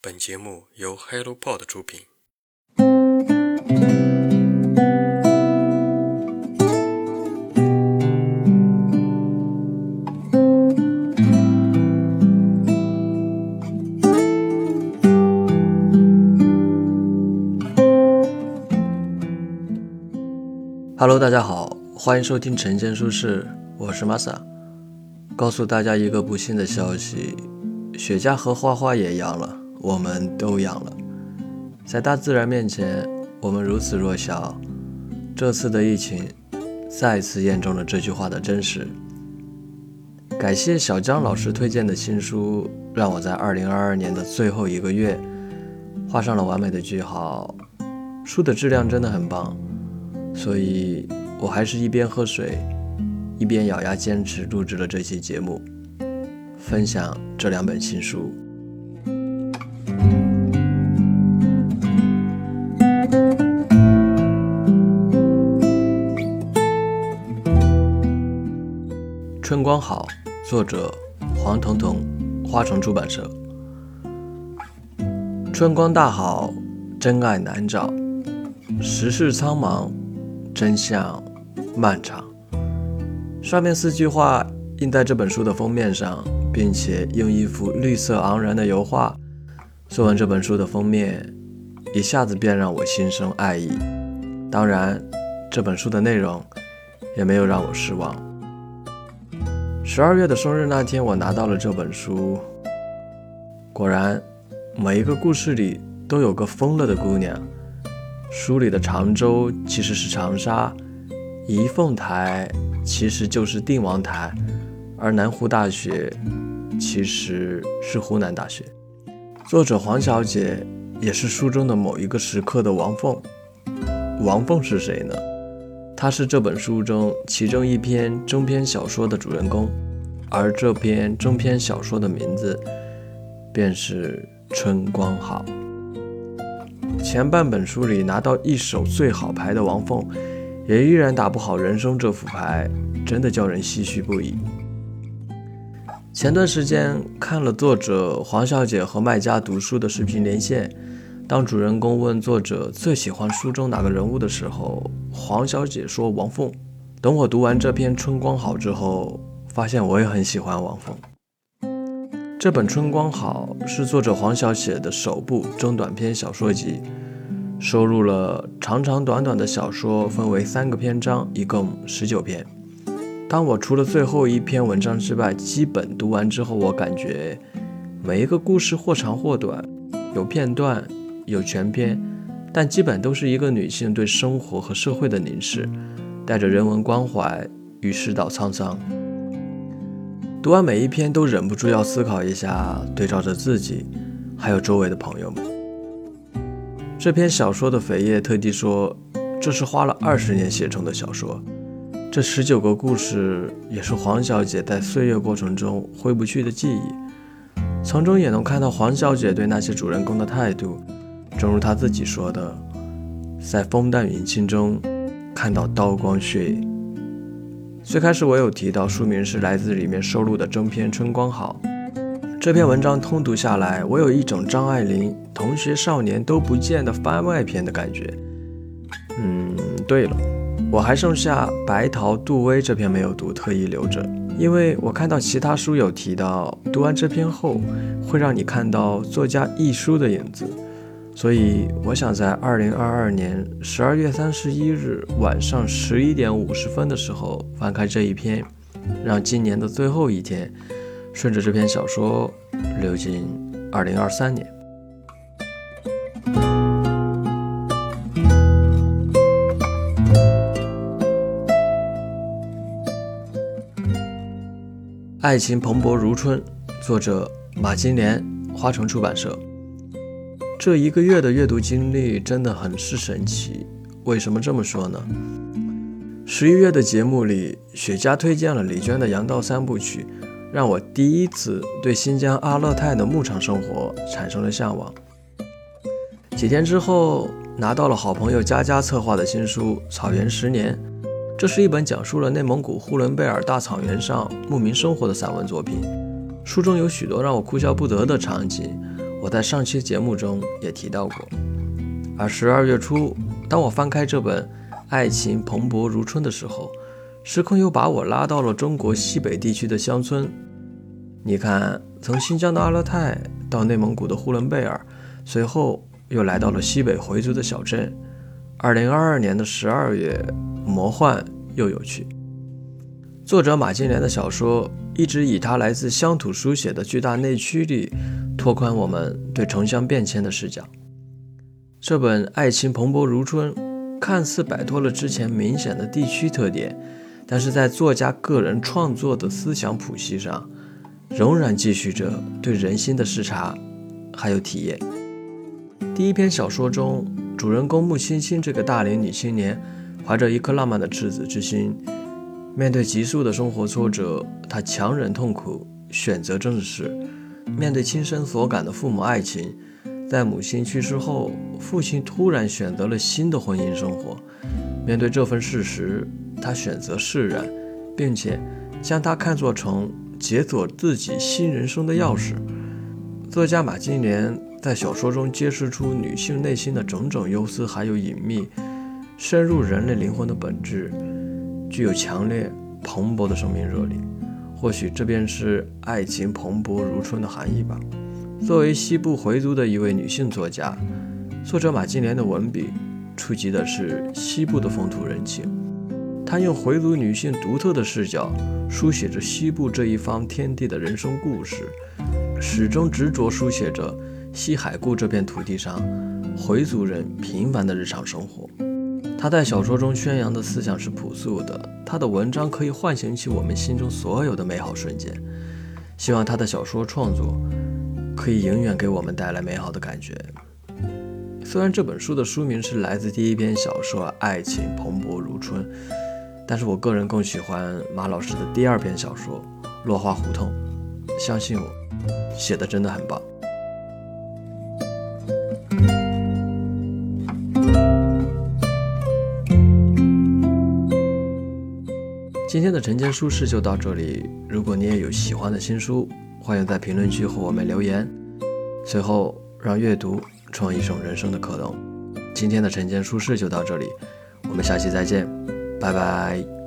本节目由 HelloPod 出品。Hello，大家好，欢迎收听晨间书事，我是 Masa。告诉大家一个不幸的消息，雪茄和花花也阳了，我们都养了。在大自然面前，我们如此弱小。这次的疫情再次验证了这句话的真实。感谢小江老师推荐的新书，让我在2022年的最后一个月画上了完美的句号。书的质量真的很棒。所以，我还是一边喝水，一边咬牙坚持录制了这期节目，分享这两本新书。光好，作者黄彤彤，花城出版社。春光大好，真爱难找，时事苍茫。真相漫长。上面四句话印在这本书的封面上，并且用一幅绿色盎然的油画做完这本书的封面，一下子便让我心生爱意。当然，这本书的内容也没有让我失望。十二月的生日那天，我拿到了这本书。果然，每一个故事里都有个疯了的姑娘。书里的常州其实是长沙，仪凤台其实就是定王台，而南湖大学其实是湖南大学。作者黄小姐也是书中的某一个时刻的王凤。王凤是谁呢？他是这本书中其中一篇中篇小说的主人公，而这篇中篇小说的名字便是《春光好》。前半本书里拿到一手最好牌的王凤，也依然打不好人生这副牌，真的叫人唏嘘不已。前段时间看了作者黄小姐和卖家读书的视频连线，当主人公问作者最喜欢书中哪个人物的时候，黄小姐说王凤。等我读完这篇《春光好》之后，发现我也很喜欢王凤。这本《春光好》是作者黄小姐的首部中短篇小说集，收录了长长短短的小说，分为三个篇章，一共十九篇。当我除了最后一篇文章之外，基本读完之后，我感觉每一个故事或长或短，有片段，有全篇，但基本都是一个女性对生活和社会的凝视，带着人文关怀与世道沧桑。读完每一篇，都忍不住要思考一下，对照着自己，还有周围的朋友们。这篇小说的扉页特地说，这是花了二十年写成的小说。这十九个故事，也是黄小姐在岁月过程中挥不去的记忆。从中也能看到黄小姐对那些主人公的态度，正如他自己说的，在风淡云轻中看到刀光血影。最开始我有提到，书名是来自里面收录的正篇《春光好》。这篇文章通读下来，我有一种张爱玲《同学少年都不见》的番外篇的感觉。嗯，对了，我还剩下《白桃杜威》这篇没有读，特意留着，因为我看到其他书有提到，读完这篇后会让你看到作家亦舒的影子。所以，我想在二零二二年十二月三十一日晚上十一点五十分的时候翻开这一篇，让今年的最后一天顺着这篇小说流进二零二三年。爱情蓬勃如春，作者马金莲，花城出版社。这一个月的阅读经历真的很是神奇。为什么这么说呢？十一月的节目里，雪茄推荐了李娟的《阳道三部曲》，让我第一次对新疆阿勒泰的牧场生活产生了向往。几天之后，拿到了好朋友佳佳策划的新书《草原十年》，这是一本讲述了内蒙古呼伦贝尔大草原上牧民生活的散文作品。书中有许多让我哭笑不得的场景。我在上期节目中也提到过。而十二月初，当我翻开这本《爱情蓬勃如春》的时候，时空又把我拉到了中国西北地区的乡村。你看，从新疆的阿勒泰到内蒙古的呼伦贝尔，随后又来到了西北回族的小镇。二零二二年的十二月，魔幻又有趣。作者马金莲的小说一直以他来自乡土书写的巨大内驱力，拓宽我们对城乡变迁的视角。这本《爱情蓬勃如春》看似摆脱了之前明显的地区特点，但是在作家个人创作的思想谱系上，仍然继续着对人心的视察，还有体验。第一篇小说中，主人公穆青青这个大龄女青年，怀着一颗浪漫的赤子之心。面对急速的生活挫折，他强忍痛苦，选择正视；面对亲身所感的父母爱情，在母亲去世后，父亲突然选择了新的婚姻生活。面对这份事实，他选择释然，并且将它看作成解锁自己新人生的钥匙。作家马金莲在小说中揭示出女性内心的种种忧思，还有隐秘，深入人类灵魂的本质。具有强烈蓬勃的生命热力，或许这便是爱情蓬勃如春的含义吧。作为西部回族的一位女性作家，作者马金莲的文笔触及的是西部的风土人情。她用回族女性独特的视角，书写着西部这一方天地的人生故事，始终执着书写着西海固这片土地上回族人平凡的日常生活。他在小说中宣扬的思想是朴素的，他的文章可以唤醒起我们心中所有的美好瞬间。希望他的小说创作可以永远给我们带来美好的感觉。虽然这本书的书名是来自第一篇小说《爱情蓬勃如春》，但是我个人更喜欢马老师的第二篇小说《落花胡同》。相信我，写的真的很棒。今天的晨间书事就到这里。如果你也有喜欢的新书，欢迎在评论区和我们留言。最后，让阅读创一种人生的可能。今天的晨间书事就到这里，我们下期再见，拜拜。